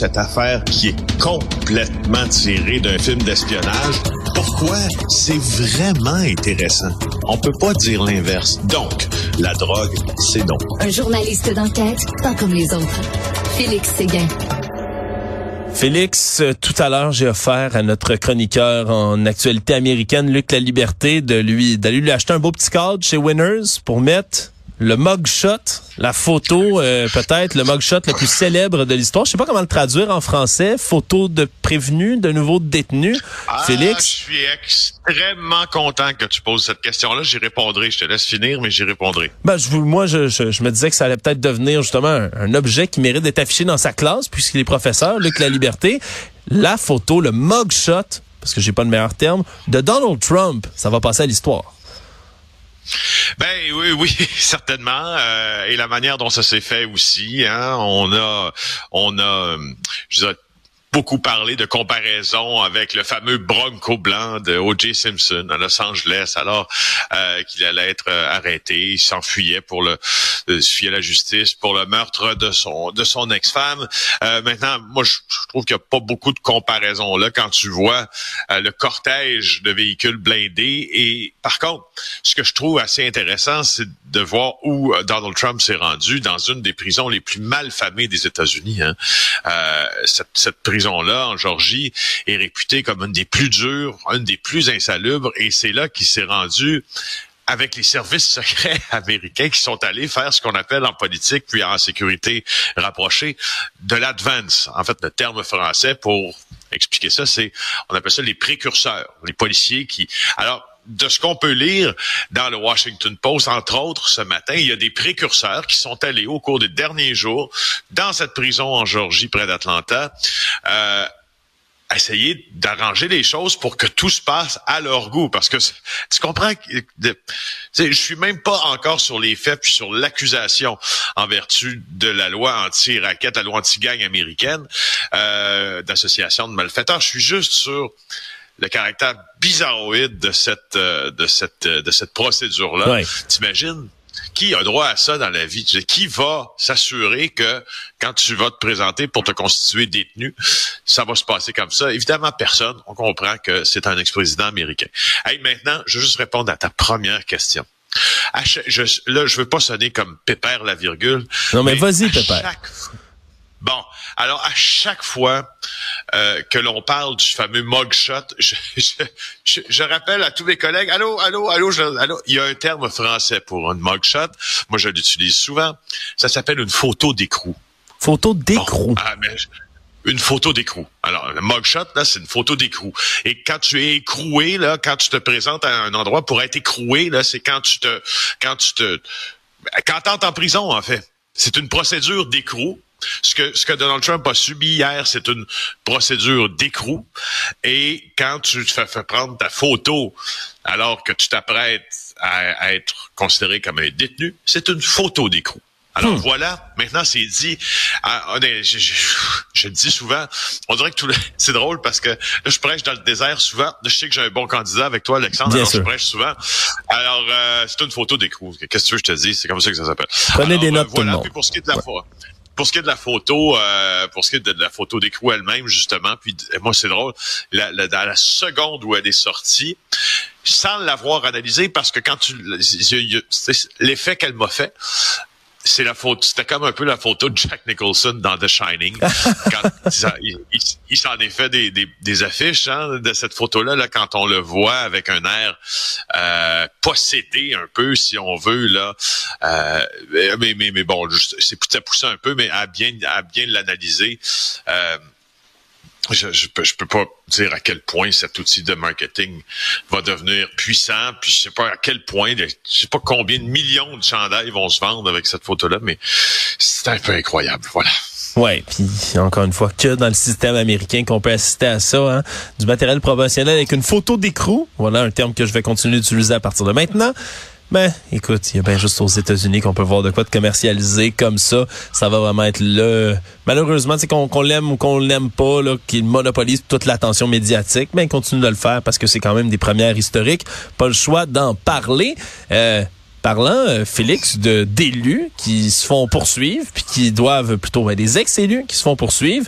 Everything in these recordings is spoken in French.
Cette affaire qui est complètement tirée d'un film d'espionnage. Pourquoi? C'est vraiment intéressant? On peut pas dire l'inverse. Donc, la drogue, c'est donc. Un journaliste d'enquête, pas comme les autres. Félix Séguin. Félix, tout à l'heure, j'ai offert à notre chroniqueur en actualité américaine, Luc La Liberté, de lui d'aller lui acheter un beau petit cadre chez Winners pour mettre le mugshot, la photo, euh, peut-être le mugshot le plus célèbre de l'histoire. Je sais pas comment le traduire en français. Photo de prévenu, de nouveau détenu. Ah, Félix? Je suis extrêmement content que tu poses cette question-là. J'y répondrai. Je te laisse finir, mais j'y répondrai. Ben, je, moi, je, je, je me disais que ça allait peut-être devenir justement un, un objet qui mérite d'être affiché dans sa classe, puisqu'il est professeur, Luc La Liberté. La photo, le mugshot, parce que j'ai pas le meilleur terme, de Donald Trump. Ça va passer à l'histoire. Ben oui, oui, certainement. Euh, et la manière dont ça s'est fait aussi, hein, on a, on a, euh, beaucoup parlé de comparaison avec le fameux Bronco blanc de O.J. Simpson à Los Angeles, alors euh, qu'il allait être euh, arrêté, il s'enfuyait pour le, euh, à la justice pour le meurtre de son de son ex-femme. Euh, maintenant, moi, je, trouve qu'il n'y a pas beaucoup de comparaison là quand tu vois euh, le cortège de véhicules blindés. Et par contre, ce que je trouve assez intéressant, c'est de voir où euh, Donald Trump s'est rendu dans une des prisons les plus mal famées des États-Unis. Hein. Cette, cette prison-là, en Georgie, est réputée comme une des plus dures, une des plus insalubres, et c'est là qu'il s'est rendu avec les services secrets américains qui sont allés faire ce qu'on appelle en politique puis en sécurité rapprochée de l'advance. En fait, le terme français pour expliquer ça, c'est on appelle ça les précurseurs, les policiers qui. Alors de ce qu'on peut lire dans le Washington Post, entre autres, ce matin, il y a des précurseurs qui sont allés au cours des derniers jours dans cette prison en Georgie près d'Atlanta. Euh, essayer d'arranger les choses pour que tout se passe à leur goût. Parce que tu comprends que je suis même pas encore sur les faits puis sur l'accusation en vertu de la loi anti-raquette, la loi anti-gang américaine euh, d'association de malfaiteurs. Je suis juste sur le caractère bizarroïde de cette euh, de cette euh, de cette procédure là. Ouais. T'imagines qui a droit à ça dans la vie? Qui va s'assurer que quand tu vas te présenter pour te constituer détenu, ça va se passer comme ça? Évidemment, personne. On comprend que c'est un ex-président américain. Hey, maintenant, je veux juste répondre à ta première question. À je, là, je veux pas sonner comme Pépère la virgule. Non, mais vas-y, Pépère. chaque- Bon, alors à chaque fois euh, que l'on parle du fameux mugshot, je, je, je, je rappelle à tous mes collègues, allô, allô, allô, je- allô, il y a un terme français pour un mugshot. Moi, je l'utilise souvent. Ça s'appelle une photo d'écrou. Photo Bon, d'écrou. ah, mais une photo d'écrou. Alors, le mugshot, là, c'est une photo d'écrou. Et quand tu es écroué, là, quand tu te présentes à un endroit pour être écroué, là, c'est quand tu te, quand tu te, quand t'entres en prison, en fait. C'est une procédure d'écrou. Ce que, ce que Donald Trump a subi hier, c'est une procédure d'écrou. Et quand tu te fais, fais prendre ta photo alors que tu t'apprêtes à, à être considéré comme un détenu, c'est une photo d'écrou. Alors voilà, maintenant c'est dit. Ah, on est- je, je- je le dis souvent, on dirait que tout le, c'est drôle parce que là, je prêche dans le désert souvent. Je sais que j'ai un bon candidat avec toi, Alexandre. Bien alors sûr. je prêche souvent. Alors euh, c'est une photo d'écrou. Qu'est-ce que tu veux que je te dise? C'est comme ça que ça s'appelle. Prenez Alors, des euh, notes, tout le voilà. monde. Puis pour ce qui est de la photo. Pour ce qui est de la photo, euh, pour ce qui est de, la photo d'écrou elle-même, justement, puis moi c'est drôle, la, la- dans la seconde où elle est sortie, sans l'avoir analysée, parce que quand tu l'effet qu'elle m'a fait, c'est la photo, c'était comme un peu la photo de Jack Nicholson dans The Shining. quand il il- il s'en est fait des, des, des affiches hein, de cette photo-là, là, quand on le voit avec un air euh, possédé un peu, si on veut là. Euh, mais, mais, mais bon, c'est ça poussé un peu, mais à bien à bien l'analyser. Euh, je, je, peux, je peux pas dire à quel point cet outil de marketing va devenir puissant, puis je sais pas à quel point, je sais pas combien de millions de chandails vont se vendre avec cette photo-là, mais c'est un peu incroyable, voilà. Ouais, puis encore une fois, que dans le système américain qu'on peut assister à ça, hein, du matériel promotionnel avec une photo d'écrou, voilà un terme que je vais continuer d'utiliser à partir de maintenant. Ben, écoute, il y a bien juste aux États-Unis qu'on peut voir de quoi de commercialiser comme ça. Ça va vraiment être le... Malheureusement, c'est qu'on l'aime ou qu'on l'aime pas, qu'il monopolise toute l'attention médiatique, mais il continue de le faire parce que c'est quand même des premières historiques. Pas le choix d'en parler. Euh, parlant, euh, Félix, de d'élus qui se font poursuivre, puis qui doivent plutôt ben, des ex-élus qui se font poursuivre.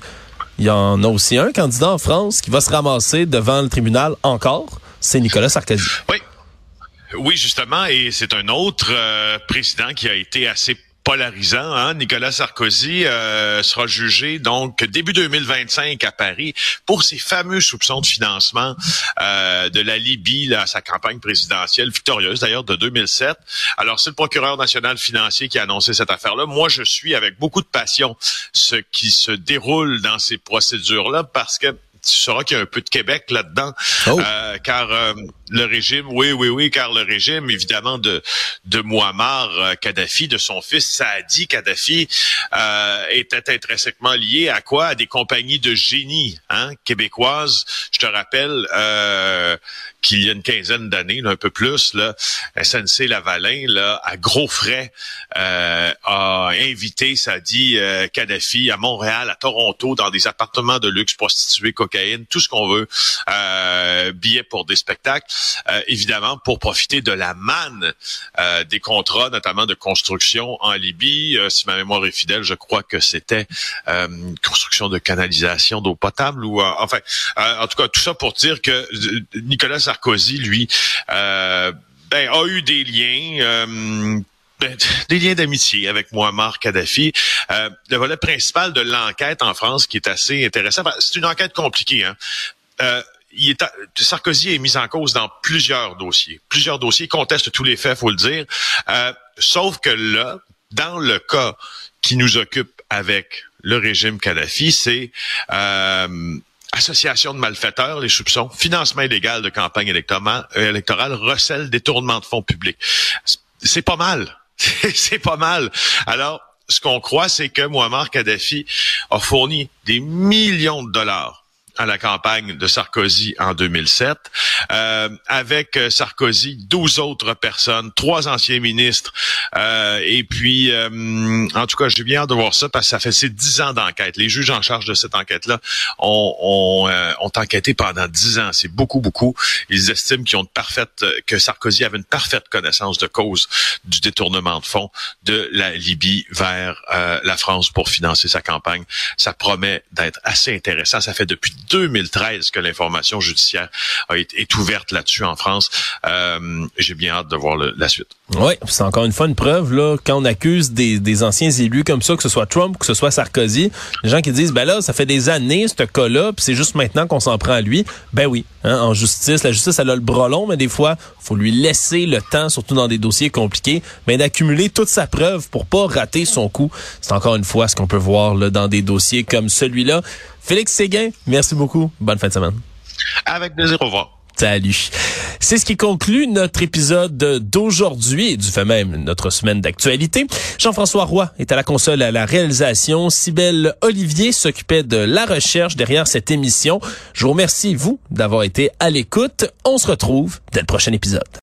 Il y en a aussi un candidat en France qui va se ramasser devant le tribunal encore. C'est Nicolas Sarkozy. Oui. Oui, justement, et c'est un autre euh, président qui a été assez polarisant. Hein? Nicolas Sarkozy euh, sera jugé donc début 2025 à Paris pour ses fameux soupçons de financement euh, de la Libye, là, sa campagne présidentielle victorieuse d'ailleurs de 2007. Alors c'est le procureur national financier qui a annoncé cette affaire-là. Moi, je suis avec beaucoup de passion ce qui se déroule dans ces procédures-là parce que tu sauras qu'il y a un peu de Québec là-dedans, oh. euh, car euh, le régime, oui, oui, oui, car le régime, évidemment, de, de Muammar euh, Kadhafi, de son fils Saadi Kadhafi, euh, était intrinsèquement lié à quoi? À des compagnies de génie hein, québécoises. Je te rappelle euh, qu'il y a une quinzaine d'années, un peu plus, là, SNC Lavalin, là, à gros frais, euh, a invité Saadi euh, Kadhafi à Montréal, à Toronto, dans des appartements de luxe, prostituées, tout ce qu'on veut, euh, billets pour des spectacles. Euh, évidemment pour profiter de la manne euh, des contrats, notamment de construction en Libye. Euh, si ma mémoire est fidèle, je crois que c'était construction de canalisation d'eau potable ou enfin, en tout cas, tout ça pour dire que Nicolas Sarkozy, lui, ben, a eu des liens. Ben, des liens d'amitié avec Muammar Kadhafi. le volet principal de l'enquête en France qui est assez intéressant. C'est une enquête compliquée. Hein? il est, Sarkozy est mis en cause dans plusieurs dossiers. Plusieurs dossiers contestent tous les faits, faut le dire. Euh, sauf que là, dans le cas qui nous occupe avec le régime Kadhafi, c'est euh, association de malfaiteurs, les soupçons, financement illégal de campagne électorale, électorale recel, détournement de fonds publics. C'est pas mal. c'est pas mal. Alors, ce qu'on croit, c'est que Muammar Kadhafi a fourni des millions de dollars à la campagne de Sarkozy en 2007. Euh, avec euh, Sarkozy, 12 autres personnes, trois anciens ministres. Euh, et puis, euh, en tout cas, j'ai bien hâte de voir ça parce que ça fait ces dix ans d'enquête. Les juges en charge de cette enquête-là ont, ont, ont, enquêté pendant dix ans. C'est beaucoup, beaucoup. Ils estiment qu'ils ont de parfaite, que Sarkozy avait une parfaite connaissance de cause du détournement de fonds de la Libye vers la France pour financer sa campagne. Ça promet d'être assez intéressant. Ça fait depuis 2013 que l'information judiciaire a été, est ouverte là-dessus en France. Euh, J'ai bien hâte de voir la suite. Oui, c'est encore une fois une preuve là quand on accuse des, des, anciens élus comme ça, que ce soit Trump, que ce soit Sarkozy, les gens qui disent ben là ça fait des années ce cas-là, puis c'est juste maintenant qu'on s'en prend à lui. Ben oui, hein, en justice, la justice elle a le bras long, mais des fois faut lui laisser le temps, surtout dans des dossiers compliqués, mais d'accumuler toute sa preuve pour pas rater son coup. C'est encore une fois ce qu'on peut voir là dans des dossiers comme celui-là. Félix Séguin, merci beaucoup. Bonne fin de semaine. Avec plaisir. Au revoir. Salut. C'est ce qui conclut notre épisode d'aujourd'hui et du fait même notre semaine d'actualité. Jean-François Roy est à la console à la réalisation. Sibelle Olivier s'occupait de la recherche derrière cette émission. Je vous remercie, vous, d'avoir été à l'écoute. On se retrouve dès le prochain épisode.